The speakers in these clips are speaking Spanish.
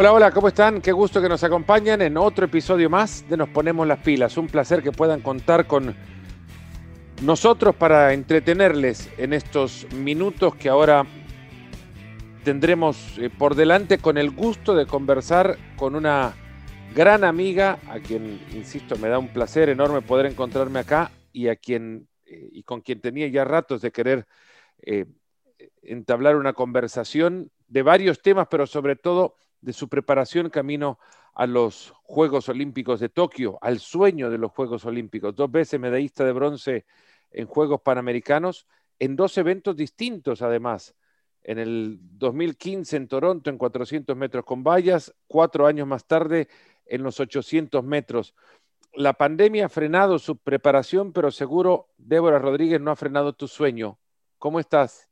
Hola, hola, ¿cómo están? Qué gusto que nos acompañen en otro episodio más de Nos Ponemos las Pilas. Un placer que puedan contar con nosotros para entretenerles en estos minutos que ahora tendremos eh, por delante con el gusto de conversar con una gran amiga, a quien, insisto, me da un placer enorme poder encontrarme acá y a quien eh, y con quien tenía ya ratos de querer eh, entablar una conversación de varios temas, pero sobre todo de su preparación camino a los Juegos Olímpicos de Tokio, al sueño de los Juegos Olímpicos, dos veces medallista de bronce en Juegos Panamericanos, en dos eventos distintos además. En el 2015 en Toronto en 400 metros con vallas, cuatro años más tarde en los 800 metros. La pandemia ha frenado su preparación, pero seguro Débora Rodríguez no ha frenado tu sueño. ¿Cómo estás?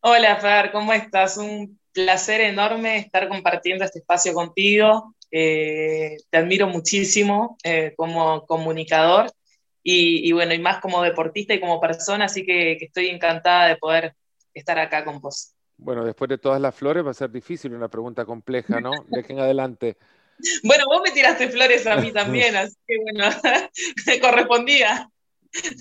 Hola, Fer, ¿cómo estás? Un placer enorme estar compartiendo este espacio contigo. Eh, te admiro muchísimo eh, como comunicador y, bueno, y más como deportista y como persona, así que, estoy encantada de poder estar acá con vos. Bueno, después de todas las flores va a ser difícil una pregunta compleja, ¿no? Dejen adelante. Bueno, vos me tiraste flores a mí también, así que bueno, me correspondía.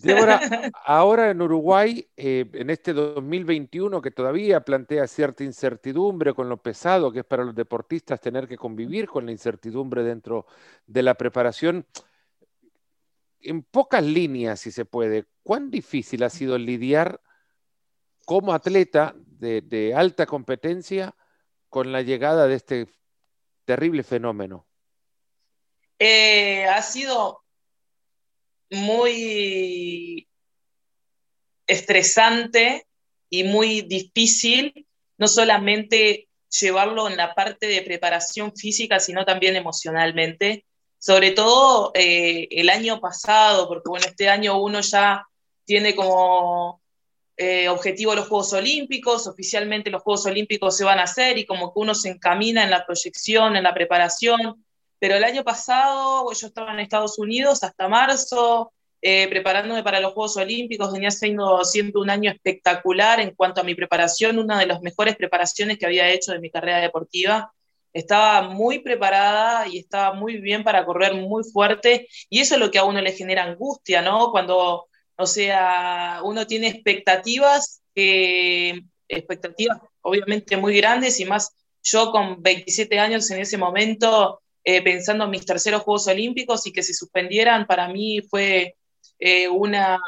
Débora, ahora en Uruguay, eh, en este 2021 que todavía plantea cierta incertidumbre con lo pesado que es para los deportistas tener que convivir con la incertidumbre dentro de la preparación, en pocas líneas, si se puede, ¿cuán difícil ha sido lidiar como atleta de, alta competencia con la llegada de este terrible fenómeno? Eh, ha sido muy estresante y muy difícil, no solamente llevarlo en la parte de preparación física, sino también emocionalmente. Sobre todo eh, el año pasado, porque bueno, este año uno ya tiene como eh, objetivo los Juegos Olímpicos, oficialmente los Juegos Olímpicos se van a hacer y como que uno se encamina en la proyección, en la preparación, pero el año pasado yo estaba en Estados Unidos hasta marzo, eh, preparándome para los Juegos Olímpicos, venía siendo siempre un año espectacular en cuanto a mi preparación, una de las mejores preparaciones que había hecho de mi carrera deportiva. Estaba muy preparada y estaba muy bien para correr muy fuerte y eso es lo que a uno le genera angustia, ¿no? Cuando, o sea, uno tiene expectativas, expectativas obviamente muy grandes y más yo con 27 años en ese momento eh, pensando en mis terceros Juegos Olímpicos y que se suspendieran, para mí fue eh, una,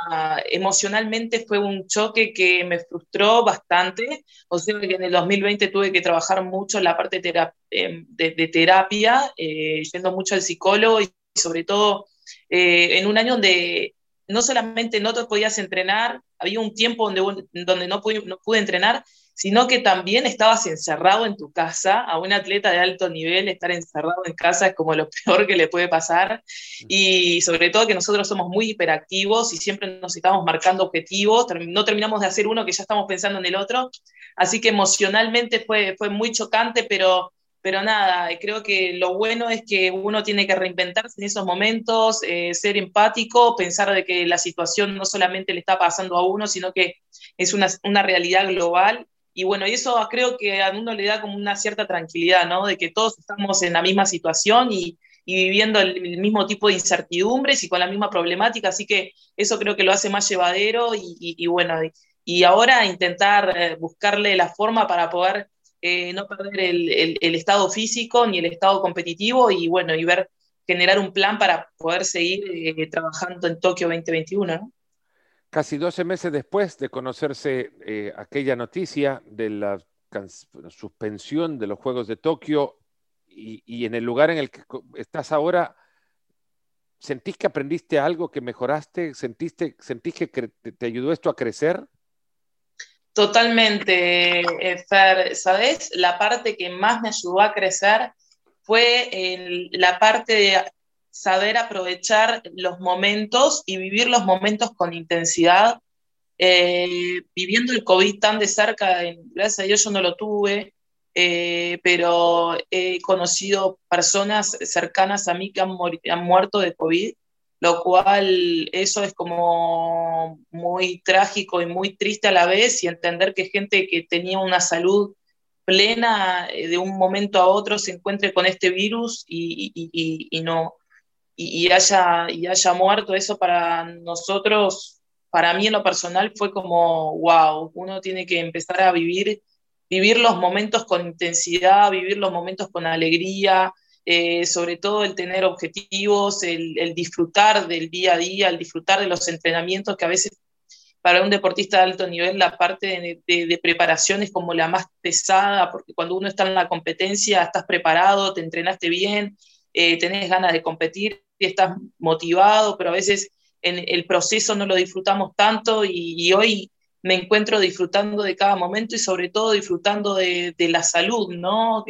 emocionalmente fue un choque que me frustró bastante, o sea que en el 2020 tuve que trabajar mucho en la parte eh, de, terapia, yendo mucho al psicólogo y sobre todo en un año donde no solamente no te podías entrenar, había un tiempo donde, donde no, pude, no pude entrenar, sino que también estabas encerrado en tu casa. A un atleta de alto nivel estar encerrado en casa es como lo peor que le puede pasar. Y sobre todo que nosotros somos muy hiperactivos y siempre nos estamos marcando objetivos, no terminamos de hacer uno que ya estamos pensando en el otro. Así que emocionalmente fue, fue muy chocante, pero pero nada, creo que lo bueno es que uno tiene que reinventarse en esos momentos, eh, ser empático, pensar de que la situación no solamente le está pasando a uno, sino que es una, una realidad global y bueno, y eso creo que a uno le da como una cierta tranquilidad, ¿no? De que todos estamos en la misma situación y, viviendo el, mismo tipo de incertidumbres y con la misma problemática, así que eso creo que lo hace más llevadero y, bueno, y, ahora intentar eh, buscarle la forma para poder eh, no perder el, estado físico ni el estado competitivo y bueno, y ver, generar un plan para poder seguir eh, trabajando en Tokio 2021, ¿no? Casi 12 meses después de conocerse eh, aquella noticia de la suspensión de los Juegos de Tokio y, en el lugar en el que estás ahora, ¿sentís que aprendiste algo, que mejoraste? ¿Sentiste, ¿Sentís que te ayudó esto a crecer? Totalmente, eh, Fer. ¿Sabes? La parte que más me ayudó a crecer fue la parte de saber aprovechar los momentos y vivir los momentos con intensidad. Eh, viviendo el COVID tan de cerca, gracias a Dios yo no lo tuve, eh, pero he conocido personas cercanas a mí que han, han, muerto de COVID, lo cual eso es como muy trágico y muy triste a la vez y entender que gente que tenía una salud plena eh, de un momento a otro se encuentre con este virus y, no y, haya, y haya muerto, eso para nosotros, para mí en lo personal fue como, wow, uno tiene que empezar a vivir, vivir los momentos con intensidad, vivir los momentos con alegría, eh, sobre todo el tener objetivos, el, disfrutar del día a día, el disfrutar de los entrenamientos, que a veces para un deportista de alto nivel la parte de, preparación es como la más pesada, porque cuando uno está en la competencia estás preparado, te entrenaste bien, eh, tenés ganas de competir y estás motivado, pero a veces en el proceso no lo disfrutamos tanto y, hoy me encuentro disfrutando de cada momento y sobre todo disfrutando de, la salud, ¿no?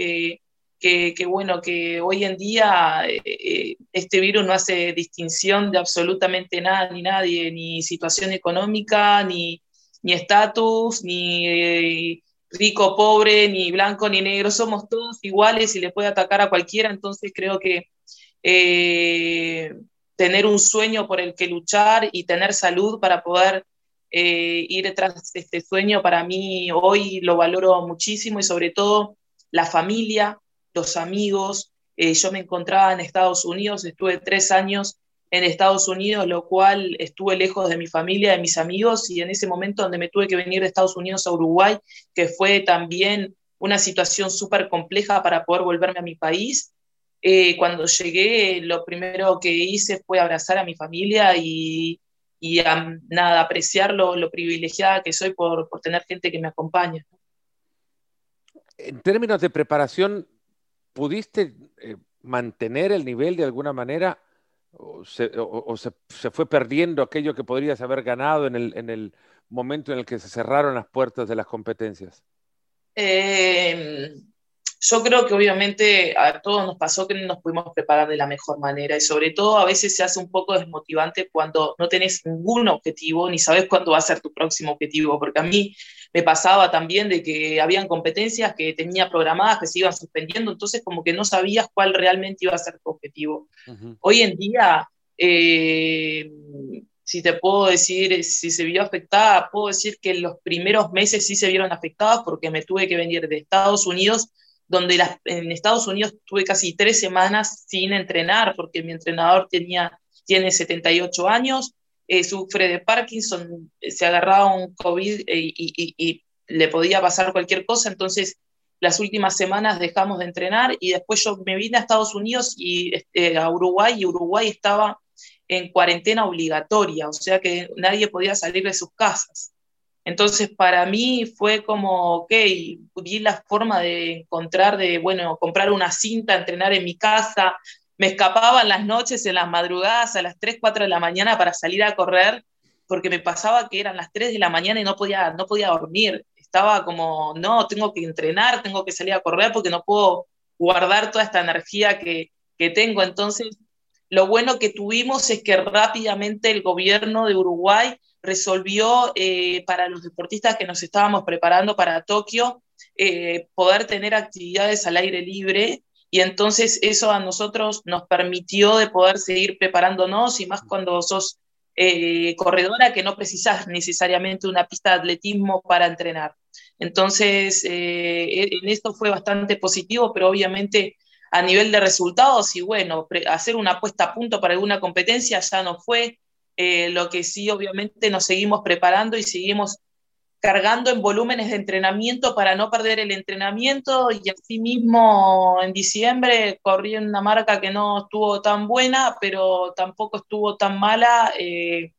que, bueno, que hoy en día eh, eh, este virus no hace distinción de absolutamente nada ni nadie, ni situación económica, ni estatus, ni, eh, rico, pobre, ni blanco, ni negro, somos todos iguales y le puede atacar a cualquiera, entonces creo que tener un sueño por el que luchar y tener salud para poder ir detrás de este sueño, para mí hoy lo valoro muchísimo y sobre todo la familia, los amigos. Eh, yo me encontraba en Estados Unidos, estuve tres años en Estados Unidos, lo cual estuve lejos de mi familia, de mis amigos, y en ese momento donde me tuve que venir de Estados Unidos a Uruguay, que fue también una situación súper compleja para poder volverme a mi país. Eh, cuando llegué, lo primero que hice fue abrazar a mi familia y, y nada, apreciar lo, lo, privilegiada que soy por, por tener gente que me acompaña. En términos de preparación, ¿pudiste eh, mantener el nivel de alguna manera o, se, fue perdiendo aquello que podrías haber ganado en el, momento en el que se cerraron las puertas de las competencias? Em, yo creo que obviamente a todos nos pasó que no nos pudimos preparar de la mejor manera y sobre todo a veces se hace un poco desmotivante cuando no tenés ningún objetivo ni sabes cuándo va a ser tu próximo objetivo, porque a mí me pasaba también de que habían competencias que tenía programadas que se iban suspendiendo, entonces como que no sabías cuál realmente iba a ser tu objetivo. Hoy en día, eh, si te puedo decir, si se vio afectada, puedo decir que los primeros meses sí se vieron afectados porque me tuve que venir de Estados Unidos donde en Estados Unidos tuve casi tres semanas sin entrenar, porque mi entrenador tenía, tiene 78 años, eh, sufre de Parkinson, eh, se agarraba un COVID eh, y, le podía pasar cualquier cosa, entonces las últimas semanas dejamos de entrenar y después yo me vine a Estados Unidos y este, a Uruguay y Uruguay estaba en cuarentena obligatoria, o sea que nadie podía salir de sus casas. Entonces, para mí fue como, ok, vi la forma de encontrar, de, bueno, comprar una cinta, entrenar en mi casa. Me escapaba en las noches, en las madrugadas, a las 3, 4 de la mañana para salir a correr, porque me pasaba que eran las 3 de la mañana y no podía, no podía dormir. Estaba como, no, tengo que entrenar, tengo que salir a correr porque no puedo guardar toda esta energía que, que tengo. Entonces, lo bueno que tuvimos es que rápidamente el gobierno de Uruguay resolvió eh, para los deportistas que nos estábamos preparando para Tokio eh, poder tener actividades al aire libre y entonces eso a nosotros nos permitió de poder seguir preparándonos y más cuando sos eh, corredora que no precisas necesariamente una pista de atletismo para entrenar. Entonces, en esto fue bastante positivo, pero obviamente a nivel de resultados y bueno, hacer una apuesta a punto para alguna competencia ya no fue, eh, lo que sí, obviamente, nos seguimos preparando y seguimos cargando en volúmenes de entrenamiento para no perder el entrenamiento y así mismo en diciembre corrí en una marca que no estuvo tan buena, pero tampoco estuvo tan mala eh,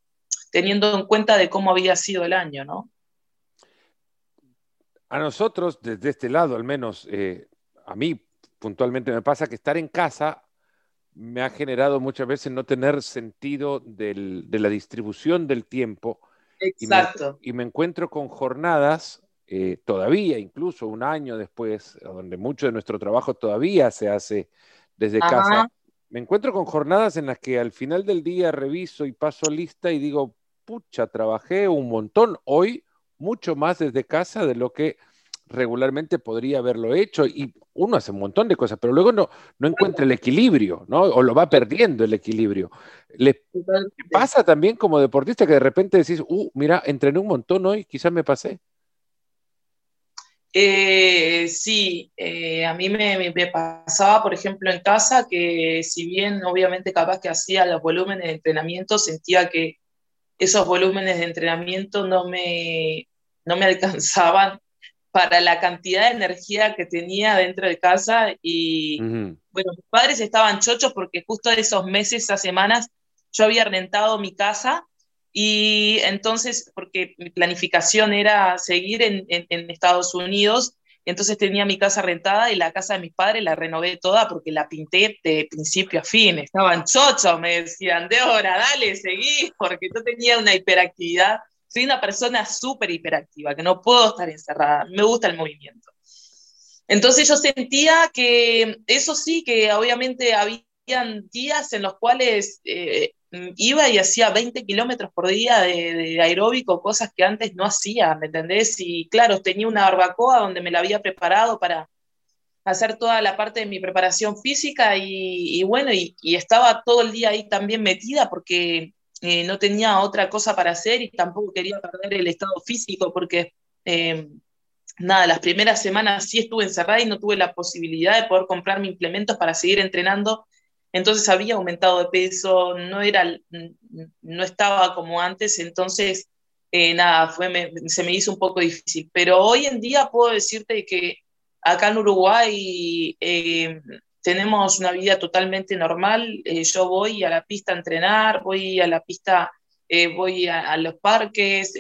teniendo en cuenta de cómo había sido el año, ¿no? A nosotros, desde este lado al menos, eh, a mí puntualmente me pasa que estar en casa me ha generado muchas veces no tener sentido de la distribución del tiempo. Exacto. Y me, encuentro con jornadas, eh, todavía, incluso un año después, donde mucho de nuestro trabajo todavía se hace desde casa. Me encuentro con jornadas en las que al final del día reviso y paso lista y digo, pucha, trabajé un montón hoy, mucho más desde casa de lo que regularmente podría haberlo hecho y uno hace un montón de cosas, pero luego no, no encuentra el equilibrio, ¿no? O lo va perdiendo el equilibrio. ¿Le pasa también como deportista que de repente decís, uh, mira, entrené un montón hoy, quizás me pasé? Eh, sí, eh, a mí me, pasaba, por ejemplo, en casa que si bien obviamente capaz que hacía los volúmenes de entrenamiento, sentía que esos volúmenes de entrenamiento no me, no me alcanzaban para la cantidad de energía que tenía dentro de casa y bueno, mis padres estaban chochos porque justo esos meses, esas semanas, yo había rentado mi casa y entonces, porque mi planificación era seguir en, en, Estados Unidos, entonces tenía mi casa rentada y la casa de mis padres la renové toda porque la pinté de principio a fin. Estaban chochos, me decían, Débora, dale, seguí, porque yo tenía una hiperactividad. Soy una persona súper hiperactiva, que no puedo estar encerrada, me gusta el movimiento. Entonces yo sentía que eso sí, que obviamente habían días en los cuales eh, iba y hacía 20 kilómetros por día de, aeróbico, cosas que antes no hacía, ¿me entendés? Y claro, tenía una barbacoa donde me la había preparado para hacer toda la parte de mi preparación física y, bueno, y, estaba todo el día ahí también metida porque eh, no tenía otra cosa para hacer y tampoco quería perder el estado físico porque... Eh, nada, las primeras semanas sí estuve encerrada y no tuve la posibilidad de poder comprarme implementos para seguir entrenando entonces había aumentado de peso, no, era, no estaba como antes, entonces eh, nada, fue, se me hizo un poco difícil. Pero hoy en día puedo decirte que acá en Uruguay eh, tenemos una vida totalmente normal. Eh, yo voy a la pista a entrenar, voy a la pista, voy a, los parques,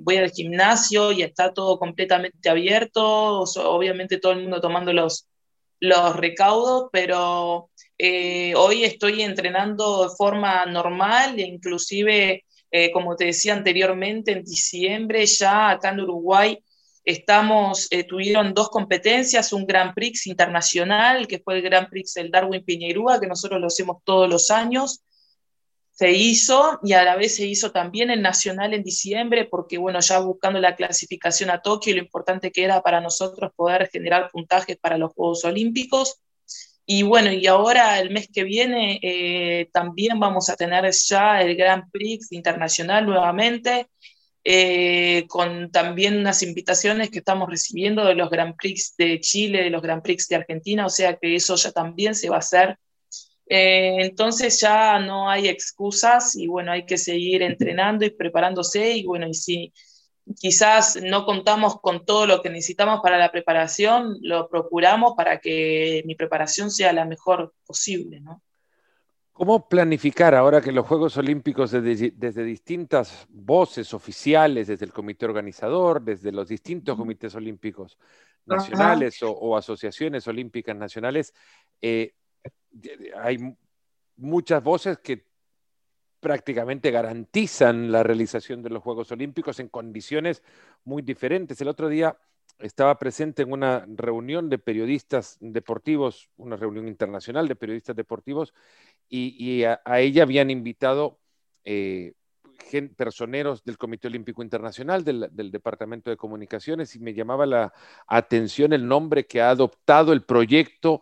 voy al gimnasio y está todo completamente abierto. obviamente todo el mundo tomando los, los recaudos, pero eh, hoy estoy entrenando de forma normal, inclusive, eh, como te decía anteriormente, en diciembre ya acá en Uruguay estamos, eh, tuvieron dos competencias, un Grand Prix internacional, que fue el Grand Prix del Darwin Piñerúa, que nosotros lo hacemos todos los años, se hizo y a la vez se hizo también el nacional en diciembre, porque bueno, ya buscando la clasificación a Tokio, lo importante que era para nosotros poder generar puntajes para los Juegos Olímpicos. Y bueno, y ahora el mes que viene eh, también vamos a tener ya el Grand Prix internacional nuevamente, eh, con también unas invitaciones que estamos recibiendo de los Grand Prix de Chile, de los Grand Prix de Argentina, o sea que eso ya también se va a hacer. Eh, entonces ya no hay excusas y bueno, hay que seguir entrenando y preparándose y bueno, y si quizás no contamos con todo lo que necesitamos para la preparación, lo procuramos para que mi preparación sea la mejor posible, ¿no? ¿Cómo planificar ahora que los Juegos Olímpicos desde, distintas voces oficiales, desde el comité organizador, desde los distintos comités olímpicos nacionales o, asociaciones olímpicas nacionales, eh, hay muchas voces que prácticamente garantizan la realización de los Juegos Olímpicos en condiciones muy diferentes. El otro día estaba presente en una reunión de periodistas deportivos, una reunión internacional de periodistas deportivos, y, a, ella habían invitado eh, personeros del Comité Olímpico Internacional, del, del, Departamento de Comunicaciones, y me llamaba la atención el nombre que ha adoptado el proyecto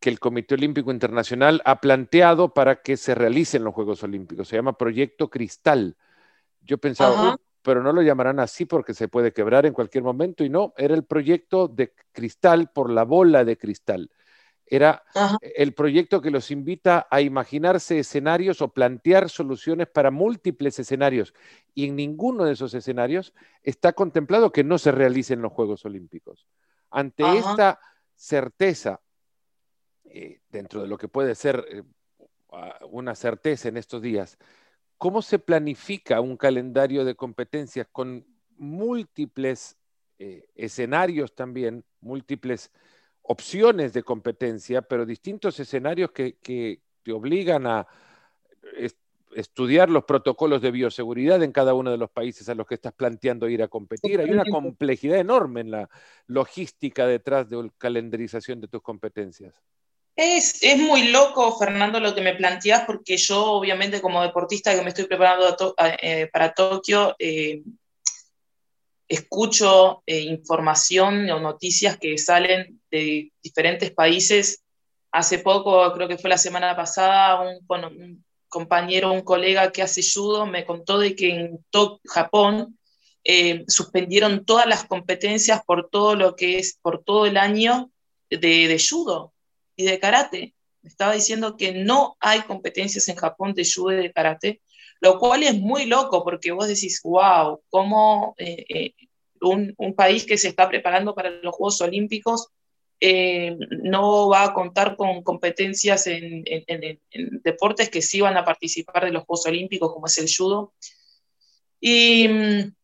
que el Comité Olímpico Internacional ha planteado para que se realicen los Juegos Olímpicos. Se llama Proyecto Cristal. Yo pensaba, pero no lo llamarán así porque se puede quebrar en cualquier momento. Y no, era el proyecto de cristal por la bola de cristal. Era el proyecto que los invita a imaginarse escenarios o plantear soluciones para múltiples escenarios. Y en ninguno de esos escenarios está contemplado que no se realicen los Juegos Olímpicos. Ante esta certeza eh, dentro de lo que puede ser eh, una certeza en estos días, ¿cómo se planifica un calendario de competencias con múltiples eh, escenarios también, múltiples opciones de competencia, pero distintos escenarios que, te obligan a estudiar los protocolos de bioseguridad en cada uno de los países a los que estás planteando ir a competir. Hay una complejidad enorme en la logística detrás de la calendarización de tus competencias. Es, muy loco, Fernando, lo que me planteas, porque yo, obviamente, como deportista que me estoy preparando eh, para Tokio, eh, escucho eh, información o noticias que salen de diferentes países. Hace poco, creo que fue la semana pasada, un, un compañero, un colega que hace judo, me contó de que en Japón eh, suspendieron todas las competencias por todo lo que es, por todo el año de, de judo y de karate. Estaba diciendo que no hay competencias en Japón de judo y de karate, lo cual es muy loco porque vos decís, wow, cómo eh, eh, un, país que se está preparando para los Juegos Olímpicos eh, no va a contar con competencias en, en, en, deportes que sí van a participar de los Juegos Olímpicos, como es el judo. Y mm,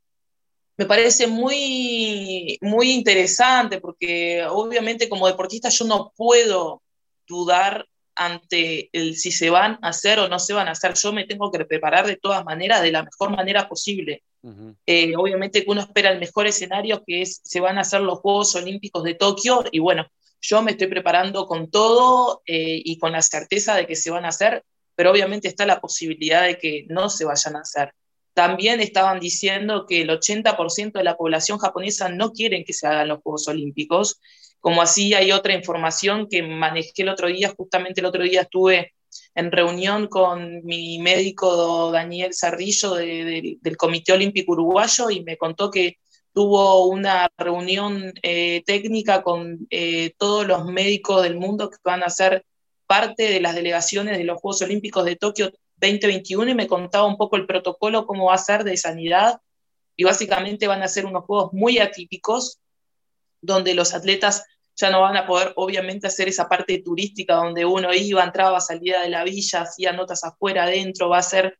me parece muy, muy interesante porque obviamente como deportista yo no puedo dudar ante el si se van a hacer o no se van a hacer. Yo me tengo que preparar de todas maneras, de la mejor manera posible. Uh -huh. eh, obviamente que uno espera el mejor escenario, que es se van a hacer los Juegos Olímpicos de Tokio, y bueno, yo me estoy preparando con todo eh, y con la certeza de que se van a hacer, pero obviamente está la posibilidad de que no se vayan a hacer. También estaban diciendo que el 80% de la población japonesa no quieren que se hagan los Juegos Olímpicos, como así hay otra información que manejé el otro día, justamente el otro día estuve en reunión con mi médico Daniel Sarrillo de, de, del Comité Olímpico Uruguayo y me contó que tuvo una reunión eh, técnica con eh, todos los médicos del mundo que van a ser parte de las delegaciones de los Juegos Olímpicos de Tokio 2021 y me contaba un poco el protocolo, cómo va a ser de sanidad. Y básicamente van a ser unos Juegos muy atípicos, donde los atletas ya no van a poder obviamente hacer esa parte turística donde uno iba, entraba, salía de la villa, hacía notas afuera, adentro, va a ser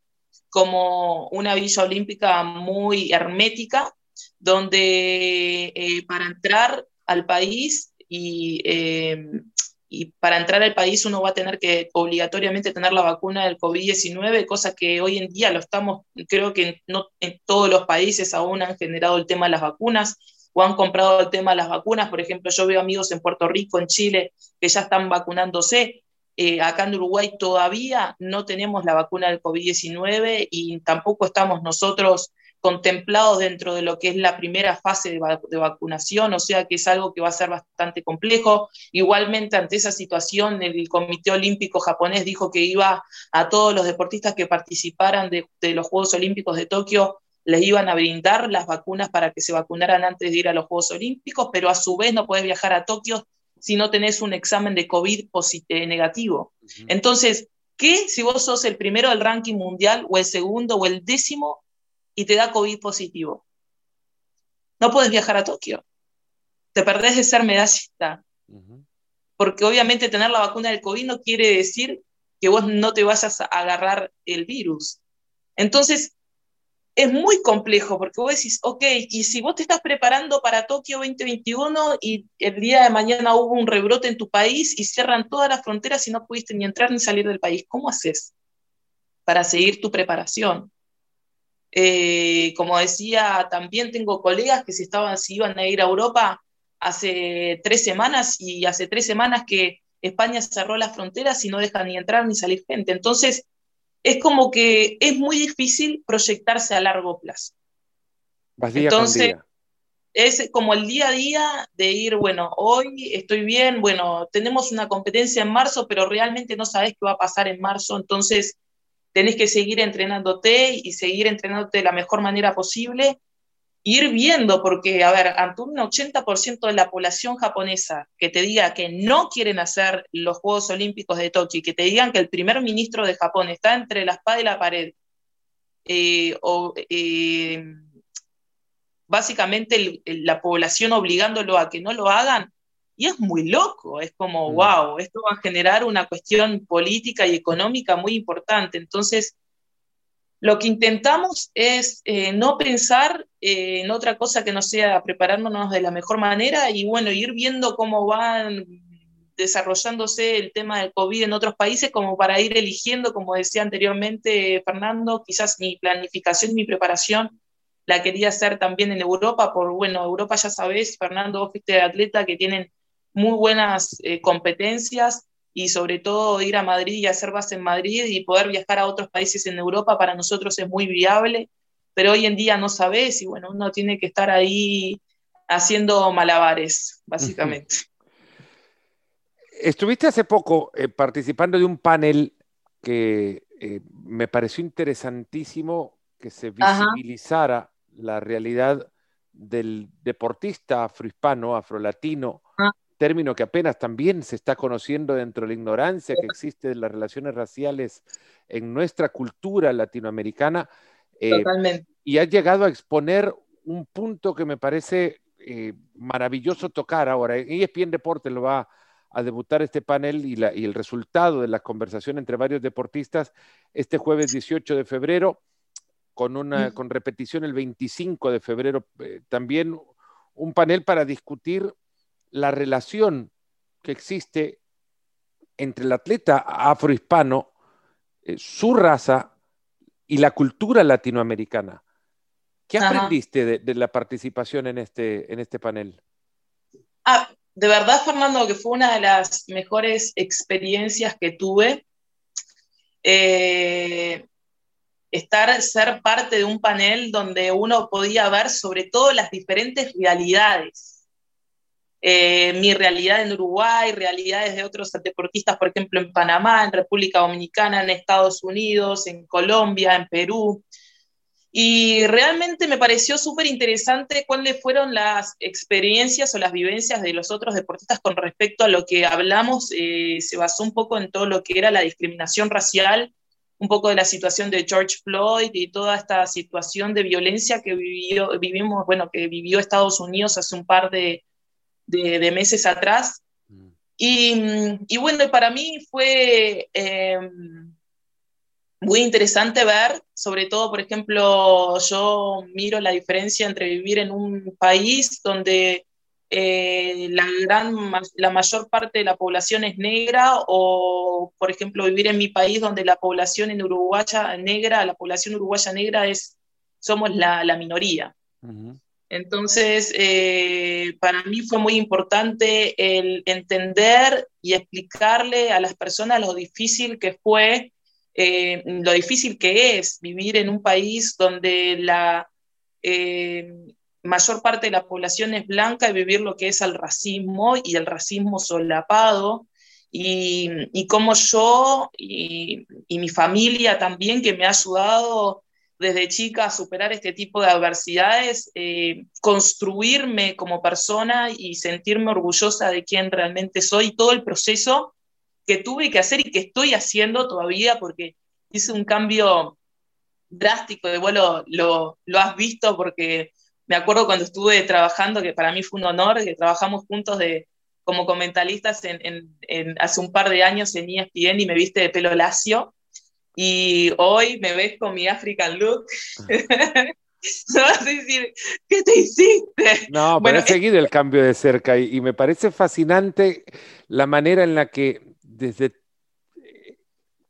como una villa olímpica muy hermética, donde eh, para entrar al país y, eh, y, para entrar al país uno va a tener que obligatoriamente tener la vacuna del COVID-19, cosa que hoy en día lo estamos, creo que no en todos los países aún han generado el tema de las vacunas o han comprado el tema de las vacunas. Por ejemplo, yo veo amigos en Puerto Rico, en Chile, que ya están vacunándose. Eh, acá en Uruguay todavía no tenemos la vacuna del COVID-19 y tampoco estamos nosotros contemplados dentro de lo que es la primera fase de, va de, vacunación, o sea que es algo que va a ser bastante complejo. Igualmente, ante esa situación, el Comité Olímpico japonés dijo que iba a todos los deportistas que participaran de los Juegos Olímpicos de Tokio les iban a brindar las vacunas para que se vacunaran antes de ir a los Juegos Olímpicos, pero a su vez no puedes viajar a Tokio si no tenés un examen de COVID negativo. Uh -huh. Entonces, ¿qué si vos sos el primero del ranking mundial o el segundo o el décimo y te da COVID positivo? No puedes viajar a Tokio. Te perdés de ser medallista. Uh -huh. Porque obviamente tener la vacuna del COVID no quiere decir que vos no te vayas a agarrar el virus. Entonces, es muy complejo porque vos decís, ok, y si vos te estás preparando para Tokio 2021 y el día de mañana hubo un rebrote en tu país y cierran todas las fronteras y no pudiste ni entrar ni salir del país, ¿cómo haces para seguir tu preparación? Eh, como decía, también tengo colegas que si, estaban, si iban a ir a Europa hace tres semanas y hace tres semanas que España cerró las fronteras y no deja ni entrar ni salir gente. Entonces, es como que es muy difícil proyectarse a largo plazo. Vas día Entonces, con día. es como el día a día de ir, bueno, hoy estoy bien, bueno, tenemos una competencia en marzo, pero realmente no sabes qué va a pasar en marzo, entonces tenés que seguir entrenándote y seguir entrenándote de la mejor manera posible ir viendo, porque, a ver, ante un 80% de la población japonesa que te diga que no quieren hacer los Juegos Olímpicos de Tokio que te digan que el primer ministro de Japón está entre la espada y la pared, eh, o eh, básicamente el, el, la población obligándolo a que no lo hagan, y es muy loco, es como, mm. wow, esto va a generar una cuestión política y económica muy importante. Entonces, lo que intentamos es eh, no pensar eh, en otra cosa que no sea preparándonos de la mejor manera y bueno, ir viendo cómo van desarrollándose el tema del COVID en otros países como para ir eligiendo, como decía anteriormente Fernando, quizás mi planificación, mi preparación la quería hacer también en Europa, por bueno, Europa ya sabes, Fernando, vos fuiste atleta que tienen muy buenas eh, competencias, y sobre todo ir a Madrid y hacer base en Madrid y poder viajar a otros países en Europa para nosotros es muy viable, pero hoy en día no sabes y bueno, uno tiene que estar ahí haciendo malabares, básicamente. Estuviste hace poco eh, participando de un panel que eh, me pareció interesantísimo que se visibilizara Ajá. la realidad del deportista afrohispano, afrolatino. Término que apenas también se está conociendo dentro de la ignorancia que existe de las relaciones raciales en nuestra cultura latinoamericana. Eh, Totalmente. Y ha llegado a exponer un punto que me parece eh, maravilloso tocar ahora. ESPN Deporte lo va a debutar este panel y, y, el resultado de la conversación entre varios deportistas este jueves 18 de febrero con, una, con repetición el 25 de febrero, eh, también un panel para discutir la relación que existe entre el atleta afrohispano, eh, su raza y la cultura latinoamericana. ¿Qué aprendiste de, la participación en este, en este panel? Ah, de verdad, Fernando, que fue una de las mejores experiencias que tuve. Eh, estar, ser parte de un panel donde uno podía ver sobre todo las diferentes realidades. Eh, mi realidad en Uruguay, realidades de otros deportistas, por ejemplo, en Panamá, en República Dominicana, en Estados Unidos, en Colombia, en Perú. Y realmente me pareció súper interesante cuáles fueron las experiencias o las vivencias de los otros deportistas con respecto a lo que hablamos. Eh, se basó un poco en todo lo que era la discriminación racial un poco de la situación de George Floyd y toda esta situación de violencia que vivió, vivimos, bueno, que vivió Estados Unidos hace un par de, de, meses atrás. Mm. Y, y, bueno, para mí fue em, muy interesante ver, sobre todo, por ejemplo, yo miro la diferencia entre vivir en un país donde eh, la, gran, la mayor parte de la población es negra o, por ejemplo, vivir en mi país donde la población en uruguaya negra, la población uruguaya negra es, somos la, la minoría. Entonces, eh, para mí fue muy importante el entender y explicarle a las personas lo difícil que fue, eh, lo difícil que es vivir en un país donde la, mayor parte de la población es blanca y vivir lo que es el racismo y el racismo solapado. Y, y como yo y, mi familia también, que me ha ayudado desde chica a superar este tipo de adversidades, eh, construirme como persona y sentirme orgullosa de quién realmente soy, todo el proceso que tuve que hacer y que estoy haciendo todavía, porque hice un cambio drástico, de vuelo lo, lo has visto porque me acuerdo cuando estuve trabajando, que para mí fue un honor, que trabajamos juntos de, como comentaristas en, hace un par de años en ESPN y me viste de pelo lacio. Y hoy me ves con mi African look. me vas a decir, ¿qué te hiciste? No, pero he seguido el cambio de cerca y, me parece fascinante la manera en la que desde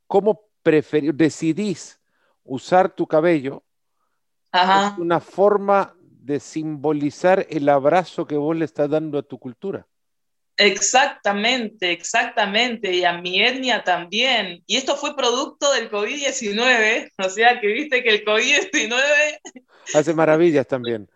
cómo decidís usar tu cabello es una forma de simbolizar el abrazo que vos le estás dando a tu cultura. Exactamente, exactamente, y a mi etnia también. Y esto fue producto del COVID-19, o sea que viste que el COVID-19... Hace maravillas también.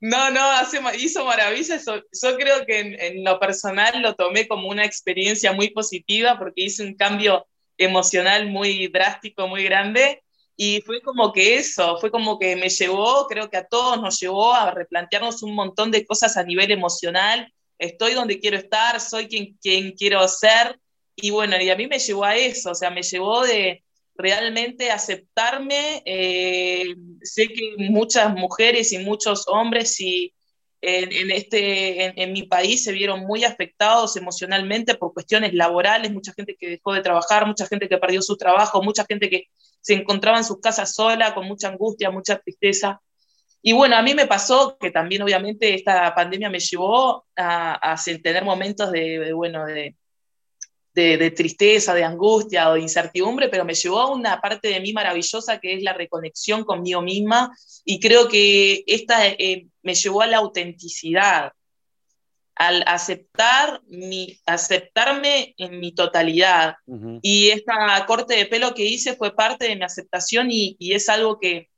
No, no, hace, hizo maravillas. Yo creo que en, en, lo personal lo tomé como una experiencia muy positiva porque hice un cambio emocional muy drástico, muy grande. Y fue como que eso, fue como que me llevó, creo que a todos nos llevó a replantearnos un montón de cosas a nivel emocional. Estoy donde quiero estar, soy quien, quien quiero ser. Y bueno, y a mí me llevó a eso, o sea, me llevó de realmente aceptarme. Eh, sé que muchas mujeres y muchos hombres y en, este, en, mi país se vieron muy afectados emocionalmente por cuestiones laborales, mucha gente que dejó de trabajar, mucha gente que perdió su trabajo, mucha gente que se encontraba en sus casas sola, con mucha angustia, mucha tristeza. Y bueno, a mí me pasó que también obviamente esta pandemia me llevó a, tener momentos de, bueno, de, de, tristeza, de angustia o de incertidumbre, pero me llevó a una parte de mí maravillosa que es la reconexión conmigo misma y creo que esta eh, me llevó a la autenticidad, al aceptar mi, aceptarme en mi totalidad. Y esta corte de pelo que hice fue parte de mi aceptación y, es algo que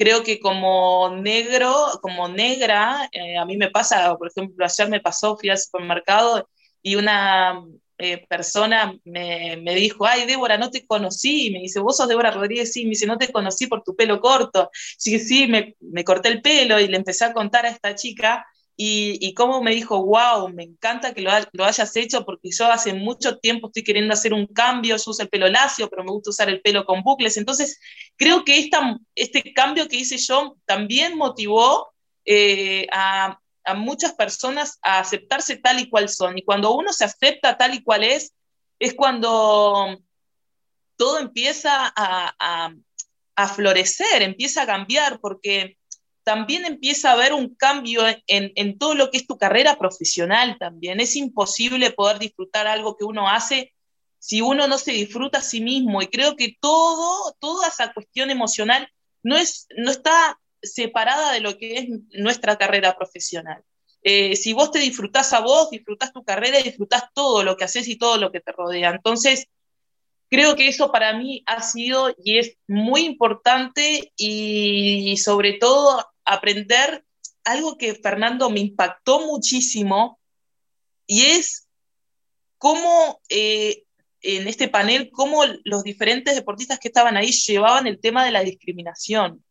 creo que como negro, como negra, eh, a mí me pasa, por ejemplo, ayer me pasó, fui al supermercado y una, eh, persona me, me, dijo, ay, Débora, no te conocí. Me dice, vos sos Débora Rodríguez, sí. Me dice, no te conocí por tu pelo corto. Sí, sí, me, me corté el pelo y le empecé a contar a esta chica y, cómo me dijo, wow, me encanta que lo, hayas hecho porque yo hace mucho tiempo estoy queriendo hacer un cambio, yo uso el pelo lacio, pero me gusta usar el pelo con bucles. Entonces, creo que este cambio que hice yo también motivó eh, a, muchas personas a aceptarse tal y cual son. Y cuando uno se acepta tal y cual es, es cuando todo empieza a, a, a florecer, empieza a cambiar, porque también empieza a haber un cambio en, en, todo lo que es tu carrera profesional también. Es imposible poder disfrutar algo que uno hace si uno no se disfruta a sí mismo. Y creo que todo, toda esa cuestión emocional no, es, no está separada de lo que es nuestra carrera profesional. Eh, si vos te disfrutás a vos, disfrutás tu carrera y disfrutás todo lo que haces y todo lo que te rodea. Entonces, creo que eso para mí ha sido y es muy importante y, y sobre todo aprender algo que Fernando me impactó muchísimo y es cómo eh, en este panel, cómo los diferentes deportistas que estaban ahí llevaban el tema de la discriminación.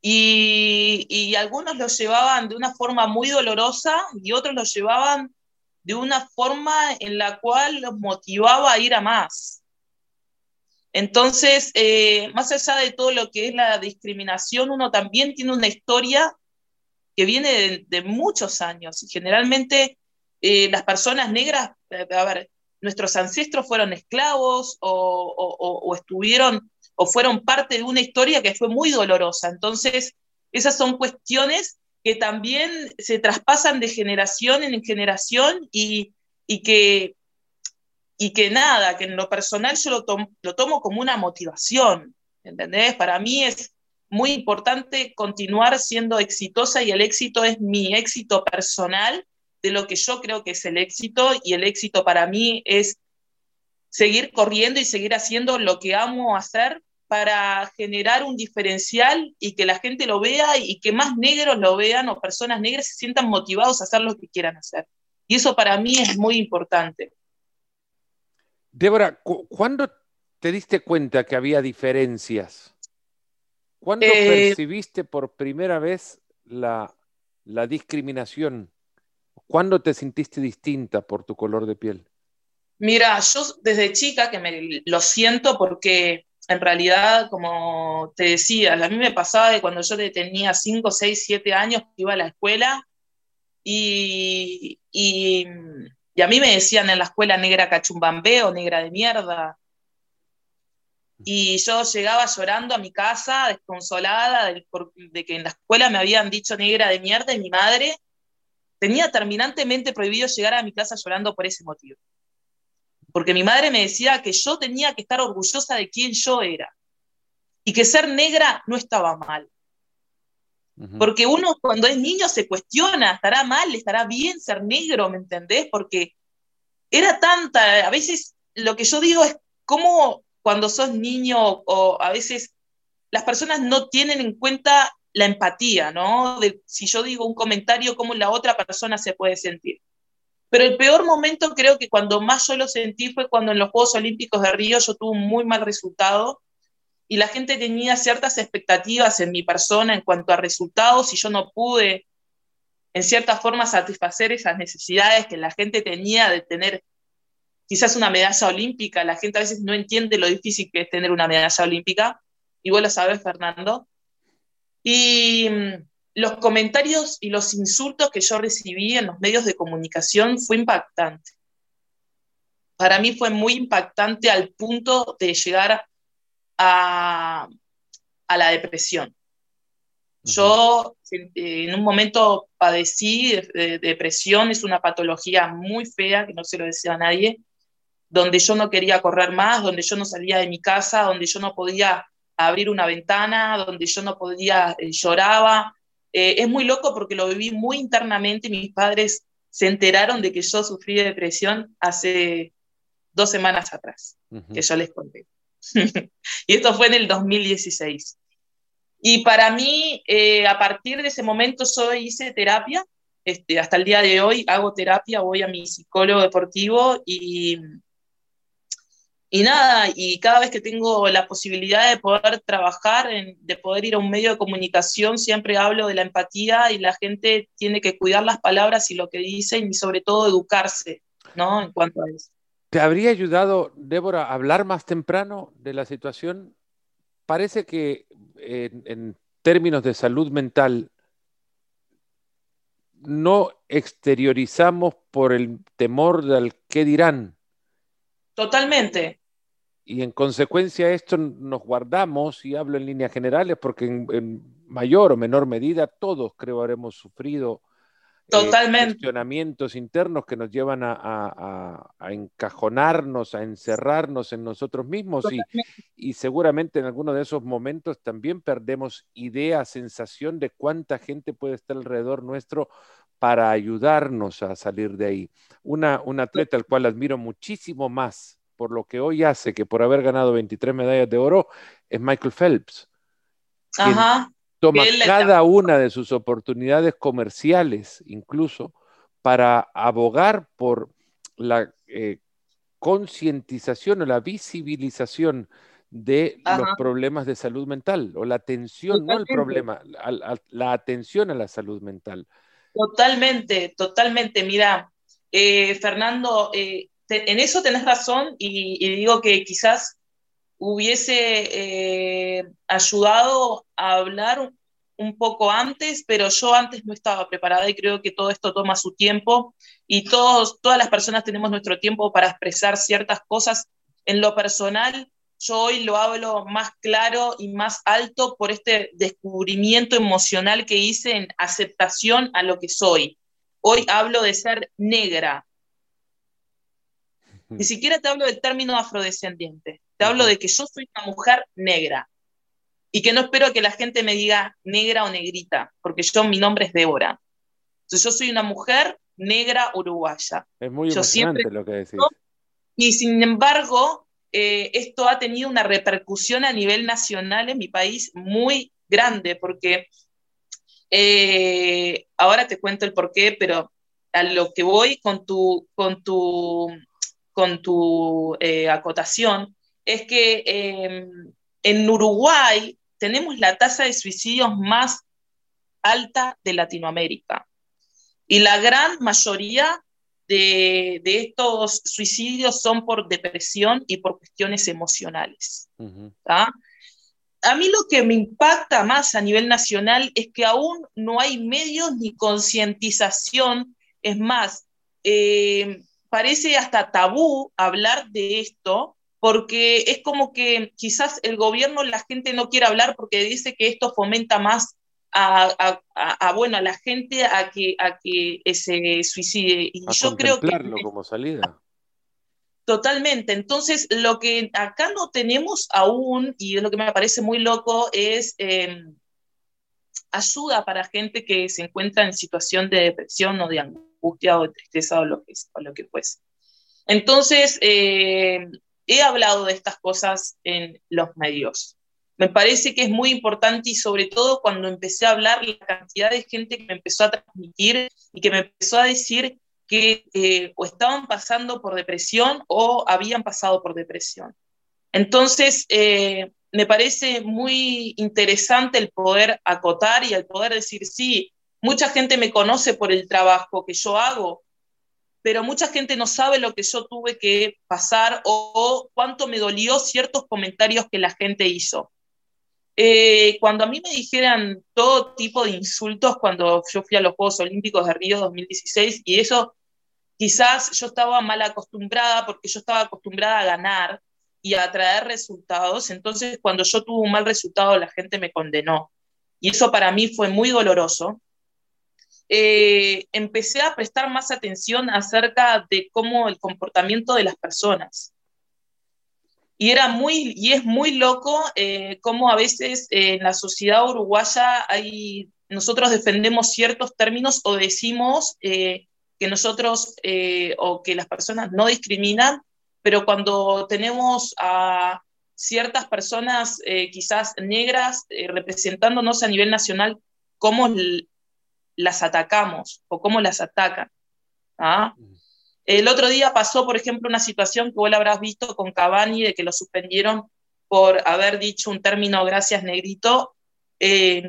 Y, y, algunos lo llevaban de una forma muy dolorosa y otros lo llevaban de una forma en la cual los motivaba a ir a más. Entonces, eh, más allá de todo lo que es la discriminación, uno también tiene una historia que viene de, muchos años. Generalmente eh, las personas negras, eh, a ver, nuestros ancestros fueron esclavos o, estuvieron o fueron parte de una historia que fue muy dolorosa. Entonces, esas son cuestiones que también se traspasan de generación en generación y que y que nada, que en lo personal yo lo, tom lo tomo como una motivación, ¿entendés? Para mí es muy importante continuar siendo exitosa y el éxito es mi éxito personal de lo que yo creo que es el éxito y el éxito para mí es seguir corriendo y seguir haciendo lo que amo hacer para generar un diferencial y que la gente lo vea y que más negros lo vean o personas negras se sientan motivados a hacer lo que quieran hacer. Y eso para mí es muy importante. Débora, ¿cuándo te diste cuenta que había diferencias? ¿Cuándo eh, percibiste por primera vez la, la, discriminación? ¿Cuándo te sentiste distinta por tu color de piel? Mira, yo desde chica que me lo siento porque en realidad, como te decía, a mí me pasaba de cuando yo tenía 5, 6, 7 años, iba a la escuela y, y y a mí me decían en la escuela negra cachumbambé o negra de mierda. Y yo llegaba llorando a mi casa, desconsolada de, de que en la escuela me habían dicho negra de mierda y mi madre tenía terminantemente prohibido llegar a mi casa llorando por ese motivo. Porque mi madre me decía que yo tenía que estar orgullosa de quién yo era y que ser negra no estaba mal. Porque uno cuando es niño se cuestiona, estará mal, estará bien ser negro, ¿me entendés? Porque era tanta, a veces lo que yo digo es cómo cuando sos niño o a veces las personas no tienen en cuenta la empatía, ¿no? De, si yo digo un comentario, cómo la otra persona se puede sentir. Pero el peor momento creo que cuando más yo lo sentí fue cuando en los Juegos Olímpicos de Río yo tuve un muy mal resultado y la gente tenía ciertas expectativas en mi persona en cuanto a resultados y yo no pude, en cierta forma, satisfacer esas necesidades que la gente tenía de tener quizás una medalla olímpica. La gente a veces no entiende lo difícil que es tener una medalla olímpica, y lo sabes, Fernando. Y mm, los comentarios y los insultos que yo recibí en los medios de comunicación fue impactante. Para mí fue muy impactante al punto de llegar a la depresión. Yo en un momento padecí de, de, depresión, es una patología muy fea, que no se lo decía a nadie, donde yo no quería correr más, donde yo no salía de mi casa, donde yo no podía abrir una ventana, donde yo no podía, eh, lloraba. Eh, es muy loco porque lo viví muy internamente, mis padres se enteraron de que yo sufrí de depresión hace dos semanas atrás, uh -huh. que yo les conté. y esto fue en el 2016. Y para mí, eh, a partir de ese momento, yo hice terapia este, hasta el día de hoy hago terapia, voy a mi psicólogo deportivo y, y nada, y cada vez que tengo la posibilidad de poder trabajar, de poder ir a un medio de comunicación, siempre hablo de la empatía y la gente tiene que cuidar las palabras y lo que dicen y sobre todo educarse, ¿no? En cuanto a eso. ¿Te habría ayudado, Débora, a hablar más temprano de la situación? Parece que en términos de salud mental, no exteriorizamos por el temor del qué dirán. Totalmente. Y en consecuencia esto nos guardamos, y hablo en líneas generales, porque en, mayor o menor medida todos creo habremos sufrido eh, Totalmente. cuestionamientos internos que nos llevan a, encajonarnos, a encerrarnos en nosotros mismos y, y, seguramente en alguno de esos momentos también perdemos idea, sensación de cuánta gente puede estar alrededor nuestro para ayudarnos a salir de ahí. Una, un atleta al cual admiro muchísimo más por lo que hoy hace que por haber ganado 23 medallas de oro es Michael Phelps. Ajá. Toma cada una de sus oportunidades comerciales, incluso, para abogar por la eh, concientización o la visibilización de los problemas de salud mental o la atención, no al problema, la atención a la salud mental. Totalmente, totalmente. Mira, eh, Fernando, eh, en eso tenés razón y, digo que quizás hubiese eh, ayudado a hablar un poco antes, pero yo antes no estaba preparada y creo que todo esto toma su tiempo y todos, todas las personas tenemos nuestro tiempo para expresar ciertas cosas. En lo personal, yo hoy lo hablo más claro y más alto por este descubrimiento emocional que hice en aceptación a lo que soy. Hoy hablo de ser negra. Ni siquiera te hablo del término afrodescendiente. Te hablo de que yo soy una mujer negra y que no espero que la gente me diga negra o negrita, porque yo mi nombre es Débora. Entonces yo soy una mujer negra uruguaya. Es muy emocionante lo que decís. Y sin embargo, eh, esto ha tenido una repercusión a nivel nacional en mi país muy grande, porque eh, ahora te cuento el porqué, pero a lo que voy con tu, con tu, con tu eh, acotación es que em, en Uruguay tenemos la tasa de suicidios más alta de Latinoamérica. Y la gran mayoría de, estos suicidios son por depresión y por cuestiones emocionales. A mí lo que me impacta más a nivel nacional es que aún no hay medios ni concientización. Es más, eh, parece hasta tabú hablar de esto porque es como que quizás el gobierno, la gente no quiere hablar porque dice que esto fomenta más a, bueno, a la gente a que, a que se suicide. Y yo creo que... como salida. Totalmente. Entonces, lo que acá no tenemos aún, y es lo que me parece muy loco, es em, ayuda para gente que se encuentra en situación de depresión o de angustia o de tristeza o lo que, o lo que fuese. Entonces, em, he hablado de estas cosas en los medios. Me parece que es muy importante y sobre todo cuando empecé a hablar, la cantidad de gente que me empezó a transmitir y que me empezó a decir que eh, o estaban pasando por depresión o habían pasado por depresión. Entonces, eh, me parece muy interesante el poder acotar y el poder decir, sí, mucha gente me conoce por el trabajo que yo hago, pero mucha gente no sabe lo que yo tuve que pasar o, o cuánto me dolió ciertos comentarios que la gente hizo. Eh, cuando a mí me dijeran todo tipo de insultos cuando yo fui a los Juegos Olímpicos de Río 2016, y eso quizás yo estaba mal acostumbrada porque yo estaba acostumbrada a ganar y a traer resultados, entonces cuando yo tuve un mal resultado la gente me condenó. Y eso para mí fue muy doloroso. Eh, empecé a prestar más atención acerca de cómo el comportamiento de las personas. Y, era muy, y es muy loco eh, cómo a veces eh, en la sociedad uruguaya hay, nosotros defendemos ciertos términos o decimos eh, que nosotros o que las personas no discriminan, pero cuando tenemos a ciertas personas quizás negras representándonos a nivel nacional, cómo las atacamos o cómo las atacan. ¿ah? El otro día pasó, por ejemplo, una situación que vos la habrás visto con Cavani, de que lo suspendieron por haber dicho un término gracias negrito. Eh,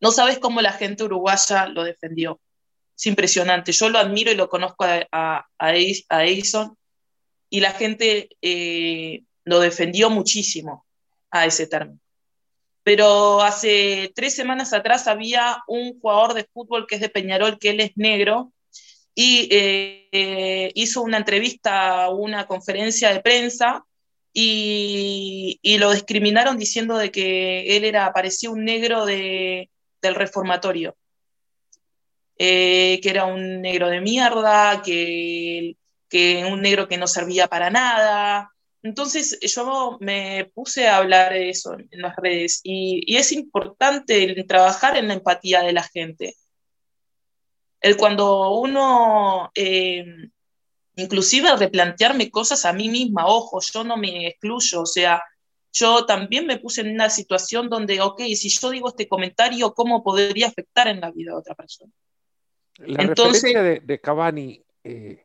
no sabes cómo la gente uruguaya lo defendió. Es impresionante. Yo lo admiro y lo conozco a, a, a Edison y la gente eh, lo defendió muchísimo a ese término. Pero hace tres semanas atrás había un jugador de fútbol que es de Peñarol, que él es negro, y eh, hizo una entrevista, una conferencia de prensa y, lo discriminaron diciendo de que él era, parecía un negro del reformatorio, eh, que era un negro de mierda, que, que un negro que no servía para nada. Entonces yo me puse a hablar de eso en las redes y, y es importante trabajar en la empatía de la gente el cuando uno, eh, inclusive replantearme cosas a mí misma, ojo, yo no me excluyo, o sea, yo también me puse en una situación donde, ok, si yo digo este comentario, ¿cómo podría afectar en la vida de otra persona? La Entonces, referencia de, de Cavani, eh,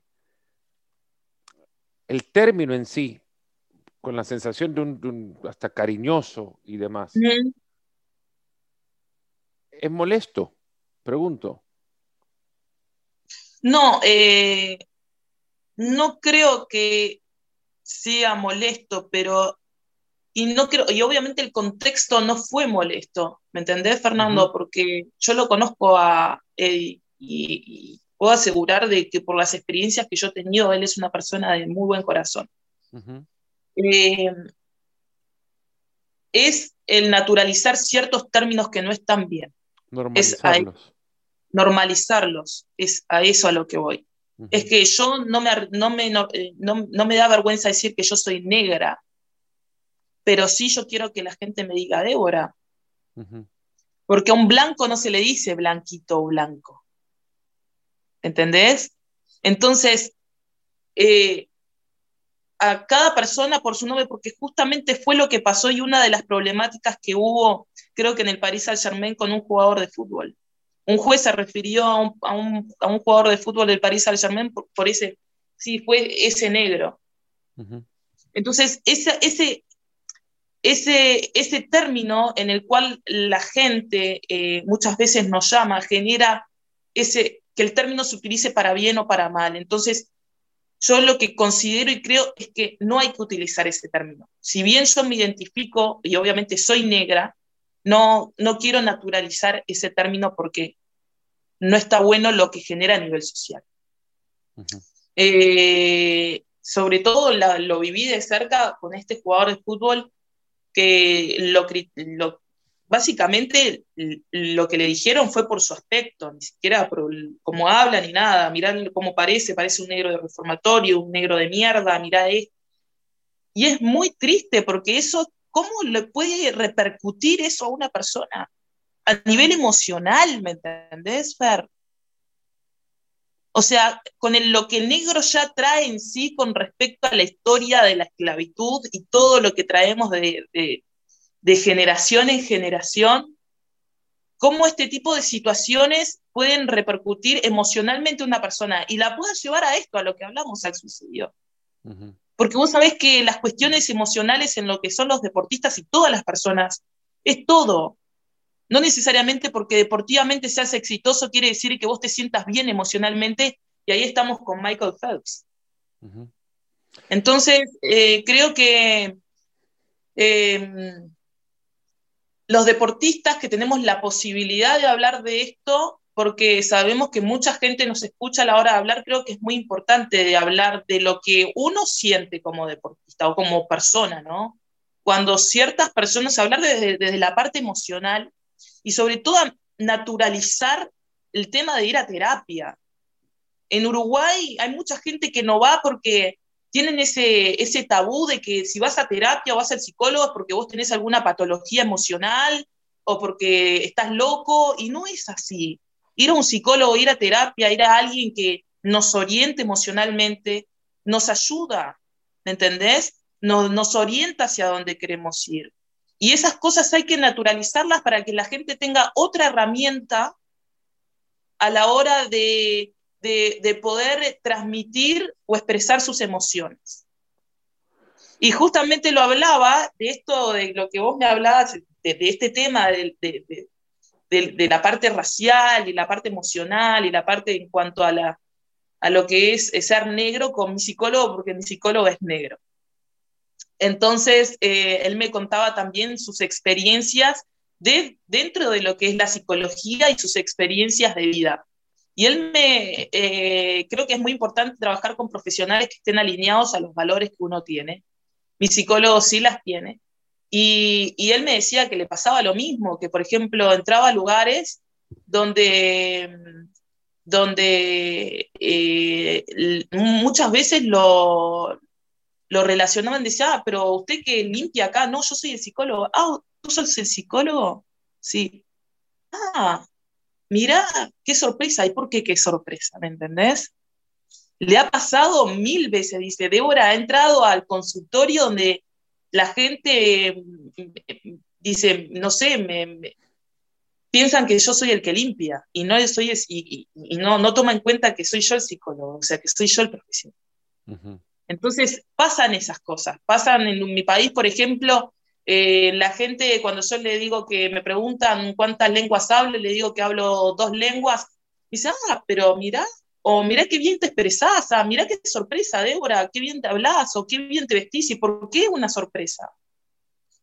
el término en sí, con la sensación de un, hasta cariñoso y demás, ¿es molesto? Pregunto. No, eh, no creo que sea molesto, pero y no creo, y obviamente el contexto no fue molesto, ¿me entendés, Fernando? Porque yo lo conozco a Eddie y, puedo asegurar de que por las experiencias que yo he tenido, él es una persona de muy buen corazón. Eh, es el naturalizar ciertos términos que no están bien. Normalizarlos normalizarlos, es a eso a lo que voy. Es que yo no me, no, me, eh, no, no, me da vergüenza decir que yo soy negra, pero sí yo quiero que la gente me diga Débora. Porque a un blanco no se le dice blanquito o blanco. ¿Entendés? Entonces, eh, a cada persona por su nombre, porque justamente fue lo que pasó y una de las problemáticas que hubo, creo que en el Paris Saint Germain con un jugador de fútbol un juez se refirió a un, jugador de fútbol del Paris Saint-Germain por, ese, sí, fue ese negro. Entonces, ese, ese, ese, ese término en el cual la gente eh, muchas veces nos llama genera ese, que el término se utilice para bien o para mal. Entonces, yo lo que considero y creo es que no hay que utilizar ese término. Si bien yo me identifico y obviamente soy negra, no, no quiero naturalizar ese término porque no está bueno lo que genera a nivel social. Eh, sobre todo lo viví de cerca con este jugador de fútbol que lo, básicamente lo que le dijeron fue por su aspecto, ni siquiera por cómo habla ni nada, mirá cómo parece, parece un negro de reformatorio, un negro de mierda, mirá esto. Y es muy triste porque eso ¿cómo le puede repercutir eso a una persona? A nivel emocional, ¿me entendés, Fer? O sea, con lo que el negro ya trae en sí con respecto a la historia de la esclavitud y todo lo que traemos de, de generación en generación, cómo este tipo de situaciones pueden repercutir emocionalmente a una persona y la pueda llevar a esto, a lo que hablamos, al suicidio. Porque vos sabés que las cuestiones emocionales en lo que son los deportistas y todas las personas es todo. No necesariamente porque deportivamente seas exitoso quiere decir que vos te sientas bien emocionalmente y ahí estamos con Michael Phelps. Entonces, eh, creo que em, los deportistas que tenemos la posibilidad de hablar de esto, porque sabemos que mucha gente nos escucha a la hora de hablar, creo que es muy importante de hablar de lo que uno siente como deportista o como persona, ¿no? Cuando ciertas personas, hablar desde, desde la parte emocional y sobre todo naturalizar el tema de ir a terapia. En Uruguay hay mucha gente que no va porque tienen ese, ese tabú de que si vas a terapia o vas al psicólogo es porque vos tenés alguna patología emocional o porque estás loco, y no es así ir a un psicólogo, ir a terapia, ir a alguien que nos oriente emocionalmente, nos ayuda, ¿me entendés? Nos, nos orienta hacia dónde queremos ir. Y esas cosas hay que naturalizarlas para que la gente tenga otra herramienta a la hora de, de, poder transmitir o expresar sus emociones. Y justamente lo hablaba de esto, de lo que vos me hablabas, de, este tema de, de, la parte racial y la parte emocional y la parte en cuanto a, la, a lo que es, ser negro con mi psicólogo, porque mi psicólogo es negro. Entonces, eh, él me contaba también sus experiencias de, dentro de lo que es la psicología y sus experiencias de vida. Y él me, eh, creo que es muy importante trabajar con profesionales que estén alineados a los valores que uno tiene. Mi psicólogo sí las tiene. Y, y él me decía que le pasaba lo mismo, que por ejemplo entraba a lugares donde, donde eh, muchas veces lo, lo relacionaban, decía, ah, pero usted que limpia acá, no, yo soy el psicólogo. Ah, ¿tú sos el psicólogo? Sí. Ah, mira, qué sorpresa. ¿Y por qué qué sorpresa? ¿Me entendés? Le ha pasado mil veces, dice Débora, ha entrado al consultorio donde la gente mm, dice, no sé, me, piensan que yo soy el que limpia y no soy y, y, no, no toma en cuenta que soy yo el psicólogo, o sea, que soy yo el profesional. Entonces pasan esas cosas, pasan en mi país, por ejemplo, eh, la gente, cuando yo le digo que me preguntan cuántas lenguas hablo, le digo que hablo dos lenguas, dice, ah, pero mira, o mira qué bien te expresás, ah, mira qué sorpresa, Débora, qué bien te hablas, o qué bien te vestís, y por qué una sorpresa.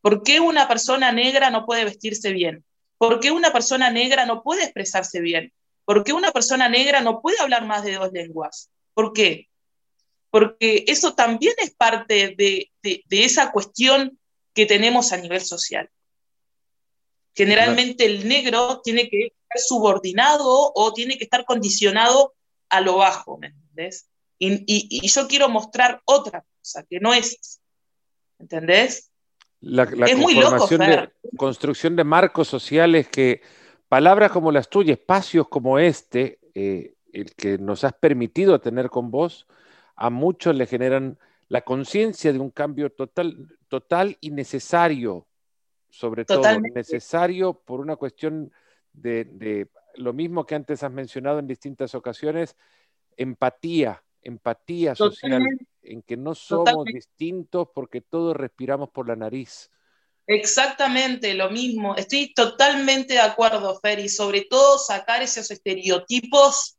¿Por qué una persona negra no puede vestirse bien? ¿Por qué una persona negra no puede expresarse bien? ¿Por qué una persona negra no puede hablar más de dos lenguas? ¿Por qué? Porque eso también es parte de, de esa cuestión que tenemos a nivel social. Generalmente el negro tiene que estar subordinado o tiene que estar condicionado a lo bajo, ¿me entendés? Y, yo quiero mostrar otra cosa, que no es, ¿entendés? La, es muy loco, de, construcción de marcos sociales que palabras como las tuyas, espacios como este, eh, el que nos has permitido tener con vos, a muchos le generan la conciencia de un cambio total, total y necesario, sobre todo, necesario por una cuestión de, lo mismo que antes has mencionado en distintas ocasiones, empatía, empatía social, en que no somos distintos porque todos respiramos por la nariz. Exactamente, lo mismo. Estoy totalmente de acuerdo, Fer, y sobre todo sacar esos estereotipos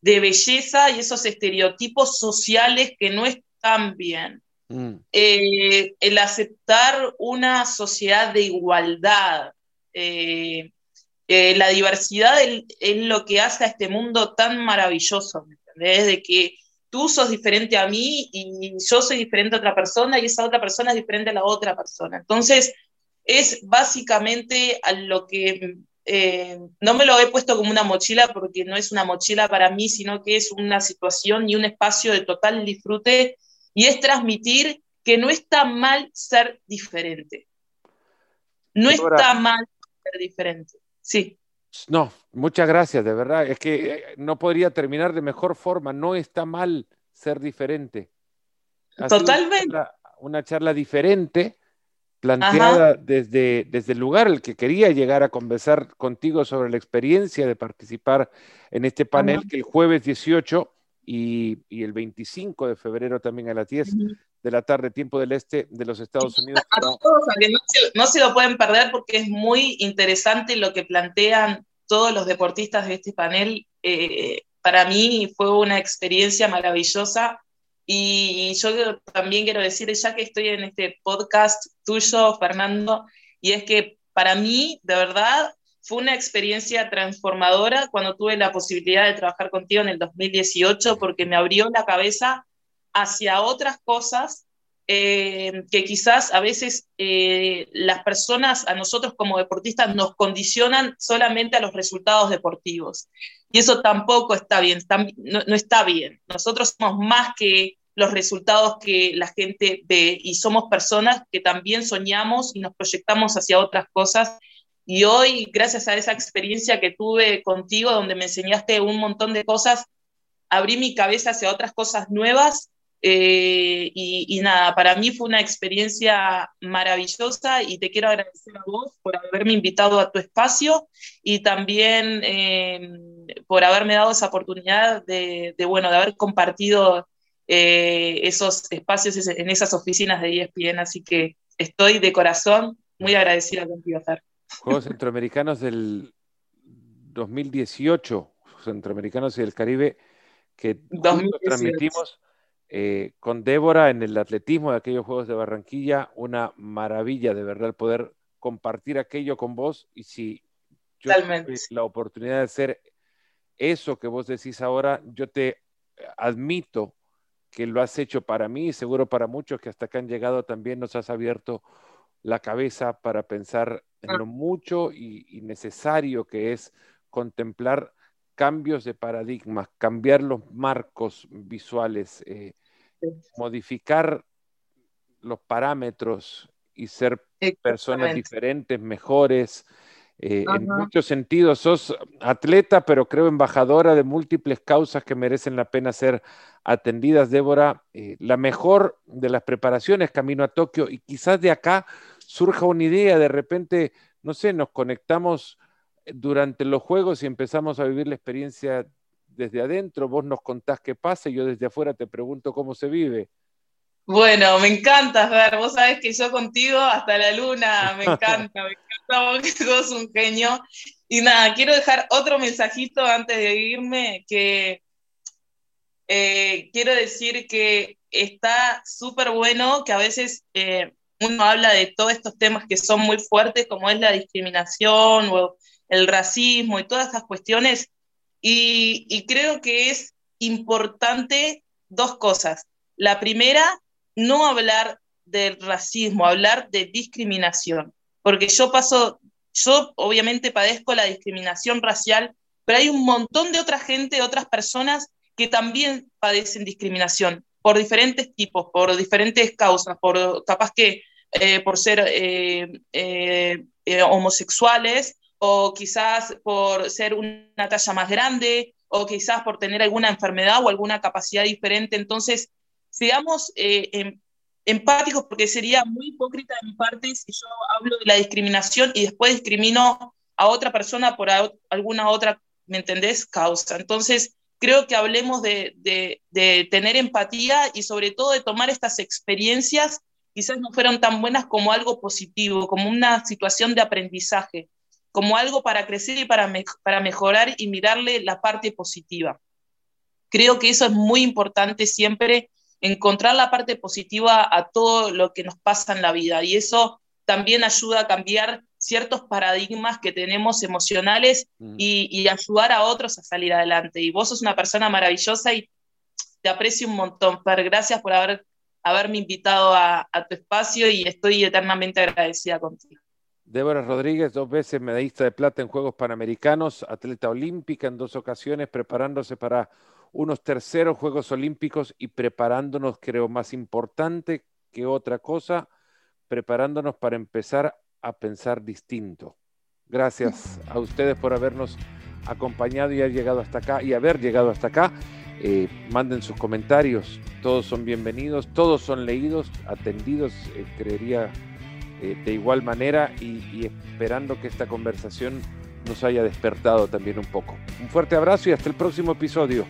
de belleza y esos estereotipos sociales que no es también. Mm. Eh, el aceptar una sociedad de igualdad. Eh, eh, la diversidad es, lo que hace a este mundo tan maravilloso, ¿me entendés? De que tú sos diferente a mí y yo soy diferente a otra persona y esa otra persona es diferente a la otra persona. Entonces, es básicamente a lo que no me lo he puesto como una mochila porque no es una mochila para mí, sino que es una situación y un espacio de total disfrute y es transmitir que no está mal ser diferente. No está mal ser diferente. Sí. No, muchas gracias, de verdad. Es que eh, no podría terminar de mejor forma. No está mal ser diferente. Totalmente. Una charla, diferente, planteada desde, desde el lugar al que quería llegar a conversar contigo sobre la experiencia de participar en este panel, que el jueves 18 y, el 25 de febrero también a las 10 de la tarde, tiempo del este de los Estados Unidos. no, se, lo pueden perder porque es muy interesante lo que plantean todos los deportistas de este panel. Eh, para mí fue una experiencia maravillosa y yo también quiero decir, ya que estoy en este podcast tuyo, Fernando, y es que para mí, de verdad, fue una experiencia transformadora cuando tuve la posibilidad de trabajar contigo en el 2018 porque me abrió la cabeza hacia otras cosas eh, que quizás a veces eh, las personas, a nosotros como deportistas, nos condicionan solamente a los resultados deportivos. Y eso tampoco está bien, no, no está bien. Nosotros somos más que los resultados que la gente ve y somos personas que también soñamos y nos proyectamos hacia otras cosas y hoy, gracias a esa experiencia que tuve contigo, donde me enseñaste un montón de cosas, abrí mi cabeza hacia otras cosas nuevas Eh, y, nada, para mí fue una experiencia maravillosa y te quiero agradecer a vos por haberme invitado a tu espacio y también eh, por haberme dado esa oportunidad de, bueno, de haber compartido eh, esos espacios en esas oficinas de ESPN. Así que estoy de corazón muy agradecida contigo, Fer. Juegos Centroamericanos del 2018, Centroamericanos y del Caribe, que transmitimos eh, con Débora en el atletismo de aquellos Juegos de Barranquilla, una maravilla de verdad poder compartir aquello con vos. Y si yo tuve la oportunidad de hacer eso que vos decís ahora, yo te admito que lo has hecho para mí y seguro para muchos que hasta acá han llegado también nos has abierto la cabeza para pensar en ah. lo mucho y necesario que es contemplar cambios de paradigmas, cambiar los marcos visuales, eh, modificar los parámetros y ser personas diferentes, mejores. Eh, en muchos sentidos, sos atleta, pero creo embajadora de múltiples causas que merecen la pena ser atendidas, Débora. Eh, la mejor de las preparaciones camino a Tokio y quizás de acá surja una idea, de repente, no sé, nos conectamos durante los juegos y empezamos a vivir la experiencia desde adentro, vos nos contás qué pasa y yo desde afuera te pregunto cómo se vive. Bueno, me encanta, ver, vos sabés que yo contigo hasta la luna, me encanta, me encanta porque sos un genio. Y nada, quiero dejar otro mensajito antes de irme, que eh, quiero decir que está súper bueno que a veces eh, uno habla de todos estos temas que son muy fuertes, como es la discriminación o el racismo y todas esas cuestiones. Y, creo que es importante dos cosas. La primera, no hablar del racismo, hablar de discriminación, porque yo paso, yo obviamente padezco la discriminación racial, pero hay un montón de otra gente, otras personas que también padecen discriminación por diferentes tipos, por diferentes causas, por capaz que eh, por ser eh, eh, homosexuales o quizás por ser una talla más grande, o quizás por tener alguna enfermedad o alguna capacidad diferente. Entonces, seamos eh, em, empáticos porque sería muy hipócrita de mi parte si yo hablo de la discriminación y después discrimino a otra persona por alguna otra, ¿me entendés?, causa. Entonces, creo que hablemos de, de tener empatía y sobre todo de tomar estas experiencias, quizás no fueron tan buenas como algo positivo, como una situación de aprendizaje como algo para crecer y para, para mejorar y mirarle la parte positiva. Creo que eso es muy importante siempre, encontrar la parte positiva a todo lo que nos pasa en la vida y eso también ayuda a cambiar ciertos paradigmas que tenemos emocionales mm. y, ayudar a otros a salir adelante. Y vos sos una persona maravillosa y te aprecio un montón, Fer. Gracias por haber, haberme invitado a tu espacio y estoy eternamente agradecida contigo. Débora Rodríguez, dos veces medallista de plata en Juegos Panamericanos, atleta olímpica en dos ocasiones, preparándose para unos terceros Juegos Olímpicos y preparándonos, creo, más importante que otra cosa, preparándonos para empezar a pensar distinto. Gracias a ustedes por habernos acompañado y haber llegado hasta acá y haber llegado hasta acá. Eh, manden sus comentarios, todos son bienvenidos, todos son leídos, atendidos, eh, creería eh, de igual manera y, esperando que esta conversación nos haya despertado también un poco. Un fuerte abrazo y hasta el próximo episodio.